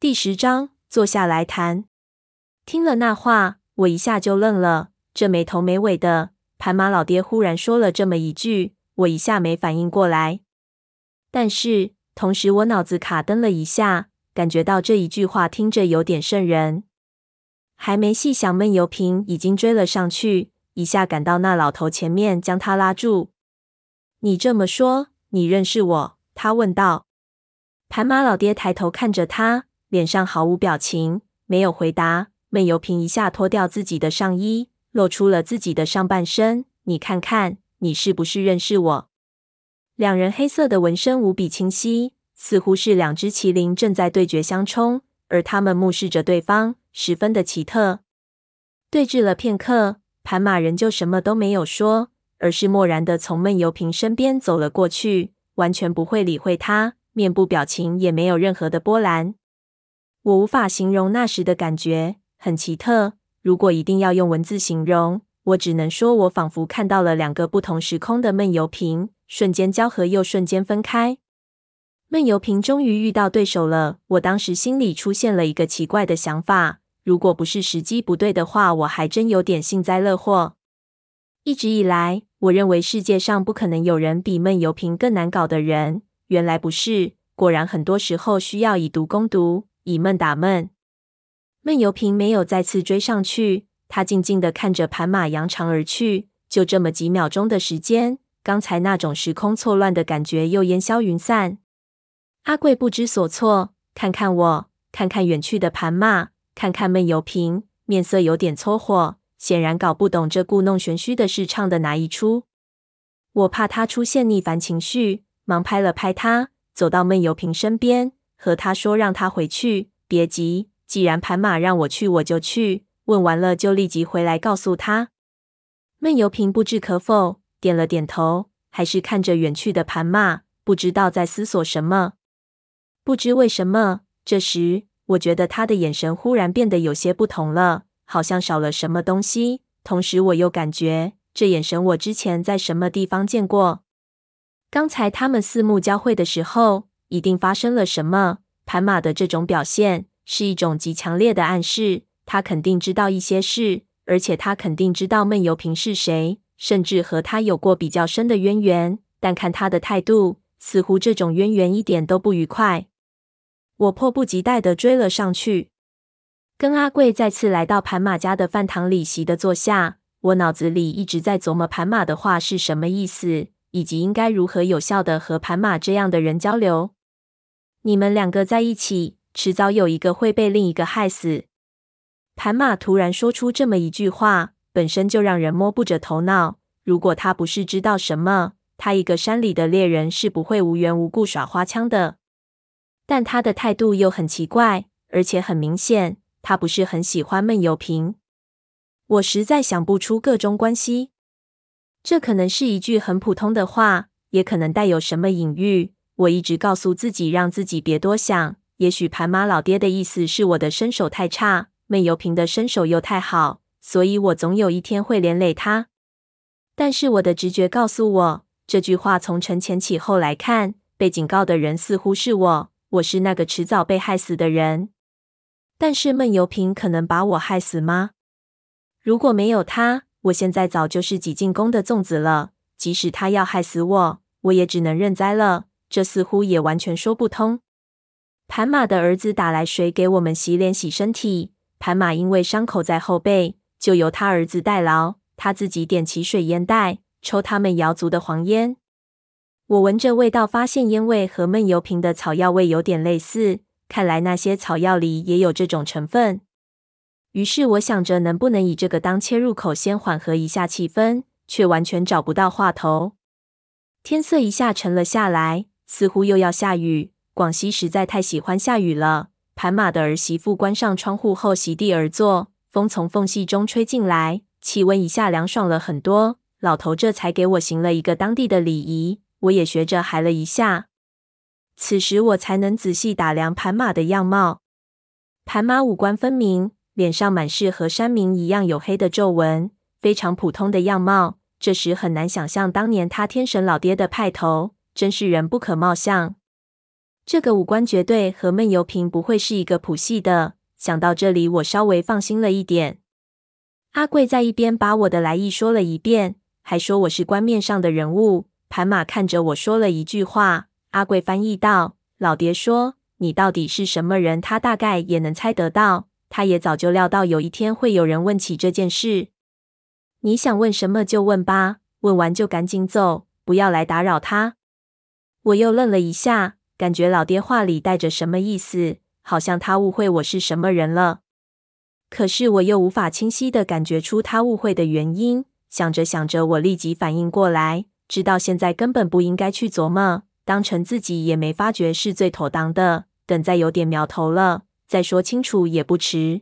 第十章，坐下来谈。听了那话，我一下就愣了。这没头没尾的，盘马老爹忽然说了这么一句，我一下没反应过来。但是同时，我脑子卡登了一下，感觉到这一句话听着有点瘆人。还没细想，闷油瓶已经追了上去，一下赶到那老头前面，将他拉住。“你这么说，你认识我？”他问道。盘马老爹抬头看着他。脸上毫无表情，没有回答。闷油瓶一下脱掉自己的上衣，露出了自己的上半身。你看看，你是不是认识我？两人黑色的纹身无比清晰，似乎是两只麒麟正在对决相冲，而他们目视着对方，十分的奇特。对峙了片刻，盘马仍旧什么都没有说，而是漠然的从闷油瓶身边走了过去，完全不会理会他，面部表情也没有任何的波澜。我无法形容那时的感觉，很奇特。如果一定要用文字形容，我只能说我仿佛看到了两个不同时空的闷油瓶，瞬间交合又瞬间分开。闷油瓶终于遇到对手了，我当时心里出现了一个奇怪的想法：如果不是时机不对的话，我还真有点幸灾乐祸。一直以来，我认为世界上不可能有人比闷油瓶更难搞的人，原来不是。果然，很多时候需要以毒攻毒。以闷打闷，闷油瓶没有再次追上去，他静静的看着盘马扬长而去。就这么几秒钟的时间，刚才那种时空错乱的感觉又烟消云散。阿贵不知所措，看看我，看看远去的盘马，看看闷油瓶，面色有点搓火，显然搞不懂这故弄玄虚的事唱的哪一出。我怕他出现逆反情绪，忙拍了拍他，走到闷油瓶身边。和他说：“让他回去，别急。既然盘马让我去，我就去。问完了就立即回来告诉他。”闷油瓶不置可否，点了点头，还是看着远去的盘马，不知道在思索什么。不知为什么，这时我觉得他的眼神忽然变得有些不同了，好像少了什么东西。同时，我又感觉这眼神我之前在什么地方见过。刚才他们四目交汇的时候。一定发生了什么？盘马的这种表现是一种极强烈的暗示，他肯定知道一些事，而且他肯定知道闷油瓶是谁，甚至和他有过比较深的渊源。但看他的态度，似乎这种渊源一点都不愉快。我迫不及待地追了上去，跟阿贵再次来到盘马家的饭堂里，席地坐下。我脑子里一直在琢磨盘马的话是什么意思，以及应该如何有效地和盘马这样的人交流。你们两个在一起，迟早有一个会被另一个害死。盘马突然说出这么一句话，本身就让人摸不着头脑。如果他不是知道什么，他一个山里的猎人是不会无缘无故耍花枪的。但他的态度又很奇怪，而且很明显，他不是很喜欢闷油瓶。我实在想不出个中关系。这可能是一句很普通的话，也可能带有什么隐喻。我一直告诉自己，让自己别多想。也许盘马老爹的意思是我的身手太差，闷油瓶的身手又太好，所以我总有一天会连累他。但是我的直觉告诉我，这句话从承前启后来看，被警告的人似乎是我，我是那个迟早被害死的人。但是闷油瓶可能把我害死吗？如果没有他，我现在早就是挤进宫的粽子了。即使他要害死我，我也只能认栽了。这似乎也完全说不通。盘马的儿子打来水给我们洗脸洗身体。盘马因为伤口在后背，就由他儿子代劳。他自己点起水烟袋，抽他们瑶族的黄烟。我闻着味道，发现烟味和闷油瓶的草药味有点类似。看来那些草药里也有这种成分。于是我想着，能不能以这个当切入口，先缓和一下气氛，却完全找不到话头。天色一下沉了下来。似乎又要下雨。广西实在太喜欢下雨了。盘马的儿媳妇关上窗户后席地而坐，风从缝隙中吹进来，气温一下凉爽了很多。老头这才给我行了一个当地的礼仪，我也学着还了一下。此时我才能仔细打量盘马的样貌。盘马五官分明，脸上满是和山民一样黝黑的皱纹，非常普通的样貌。这时很难想象当年他天神老爹的派头。真是人不可貌相。这个五官绝对和闷油瓶不会是一个谱系的。想到这里，我稍微放心了一点。阿贵在一边把我的来意说了一遍，还说我是官面上的人物。盘马看着我说了一句话，阿贵翻译道：“老爹说你到底是什么人，他大概也能猜得到。他也早就料到有一天会有人问起这件事。你想问什么就问吧，问完就赶紧走，不要来打扰他。”我又愣了一下。感觉老爹话里带着什么意思，好像他误会我是什么人了。可是我又无法清晰的感觉出他误会的原因。想着想着，我立即反应过来，知道现在根本不应该去琢磨，当成自己也没发觉是最妥当的。等再有点苗头了，再说清楚也不迟。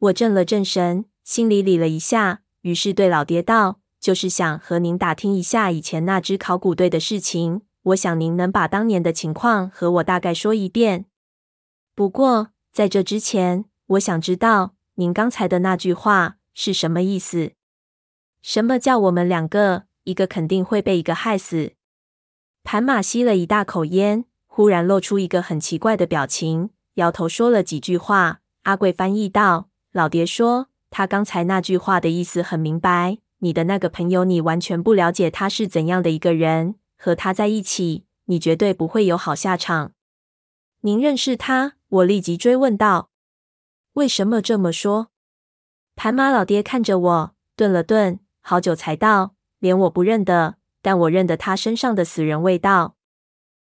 我正了正神，心里理了一下，于是对老爹道：“就是想和您打听一下以前那支考古队的事情。”我想您能把当年的情况和我大概说一遍。不过在这之前，我想知道您刚才的那句话是什么意思？什么叫我们两个，一个肯定会被一个害死？盘马吸了一大口烟，忽然露出一个很奇怪的表情，摇头说了几句话。阿贵翻译道：“老爹说，他刚才那句话的意思很明白。你的那个朋友，你完全不了解他是怎样的一个人。”和他在一起，你绝对不会有好下场。您认识他？我立即追问道。为什么这么说？盘马老爹看着我，顿了顿，好久才道：连我不认得，但我认得他身上的死人味道。